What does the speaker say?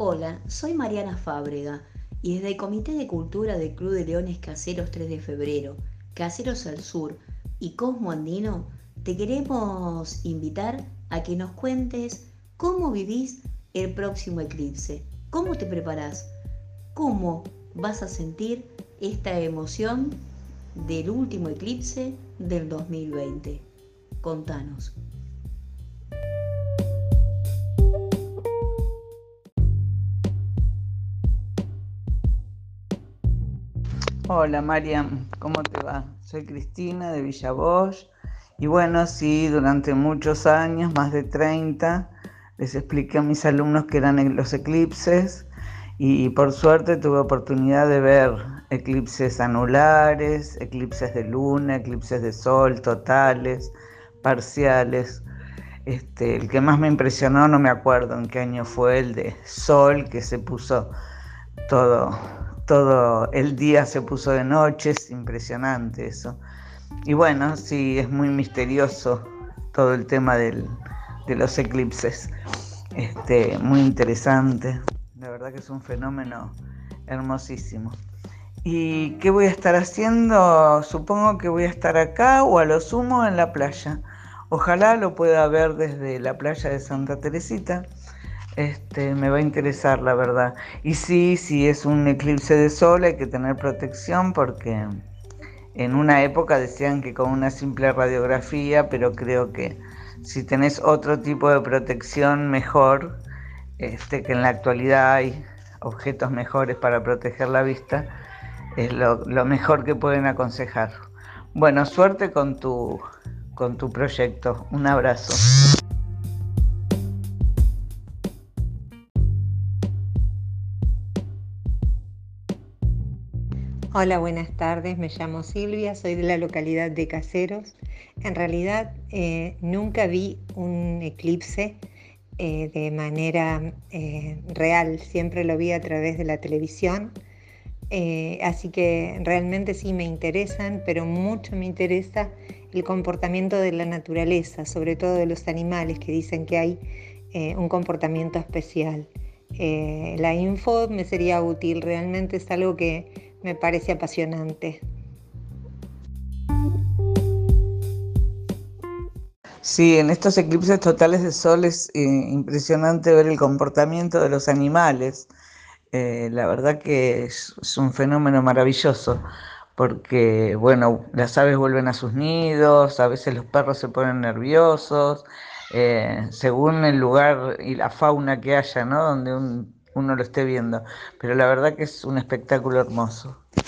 Hola, soy Mariana Fábrega y desde el Comité de Cultura del Club de Leones Caseros 3 de Febrero, Caseros al Sur y Cosmo Andino, te queremos invitar a que nos cuentes cómo vivís el próximo eclipse, cómo te preparás, cómo vas a sentir esta emoción del último eclipse del 2020. Contanos. Hola Mariam, ¿cómo te va? Soy Cristina de Villa Bosch y bueno, sí, durante muchos años, más de 30, les expliqué a mis alumnos que eran los eclipses y por suerte tuve oportunidad de ver eclipses anulares, eclipses de luna, eclipses de sol, totales, parciales. Este, el que más me impresionó, no me acuerdo en qué año fue, el de sol, que se puso todo todo el día se puso de noche, es impresionante eso. Y bueno, sí, es muy misterioso todo el tema de los eclipses. Este, muy interesante. La verdad que es un fenómeno hermosísimo. ¿Y qué voy a estar haciendo? Supongo que voy a estar acá o a lo sumo en la playa. Ojalá lo pueda ver desde la playa de Santa Teresita este, me va a interesar, la verdad. Y sí, si es un eclipse de sol hay que tener protección porque en una época decían que con una simple radiografía, pero creo que si tenés otro tipo de protección mejor, este, que en la actualidad hay objetos mejores para proteger la vista, es lo, lo mejor que pueden aconsejar. Bueno, suerte con tu, con tu proyecto. Un abrazo. Hola, buenas tardes. Me llamo Silvia, soy de la localidad de Caseros. En realidad eh, nunca vi un eclipse eh, de manera eh, real, siempre lo vi a través de la televisión. así que realmente sí me interesan, pero mucho me interesa el comportamiento de la naturaleza, sobre todo de los animales que dicen que hay un comportamiento especial. la info me sería útil, realmente es algo que me parece apasionante. Sí, en estos eclipses totales de sol es eh, impresionante ver el comportamiento de los animales. Eh, la verdad que es, un fenómeno maravilloso, porque, bueno, las aves vuelven a sus nidos, a veces los perros se ponen nerviosos, eh, según el lugar y la fauna que haya, ¿no? Donde un, uno lo esté viendo. Pero la verdad que es un espectáculo hermoso.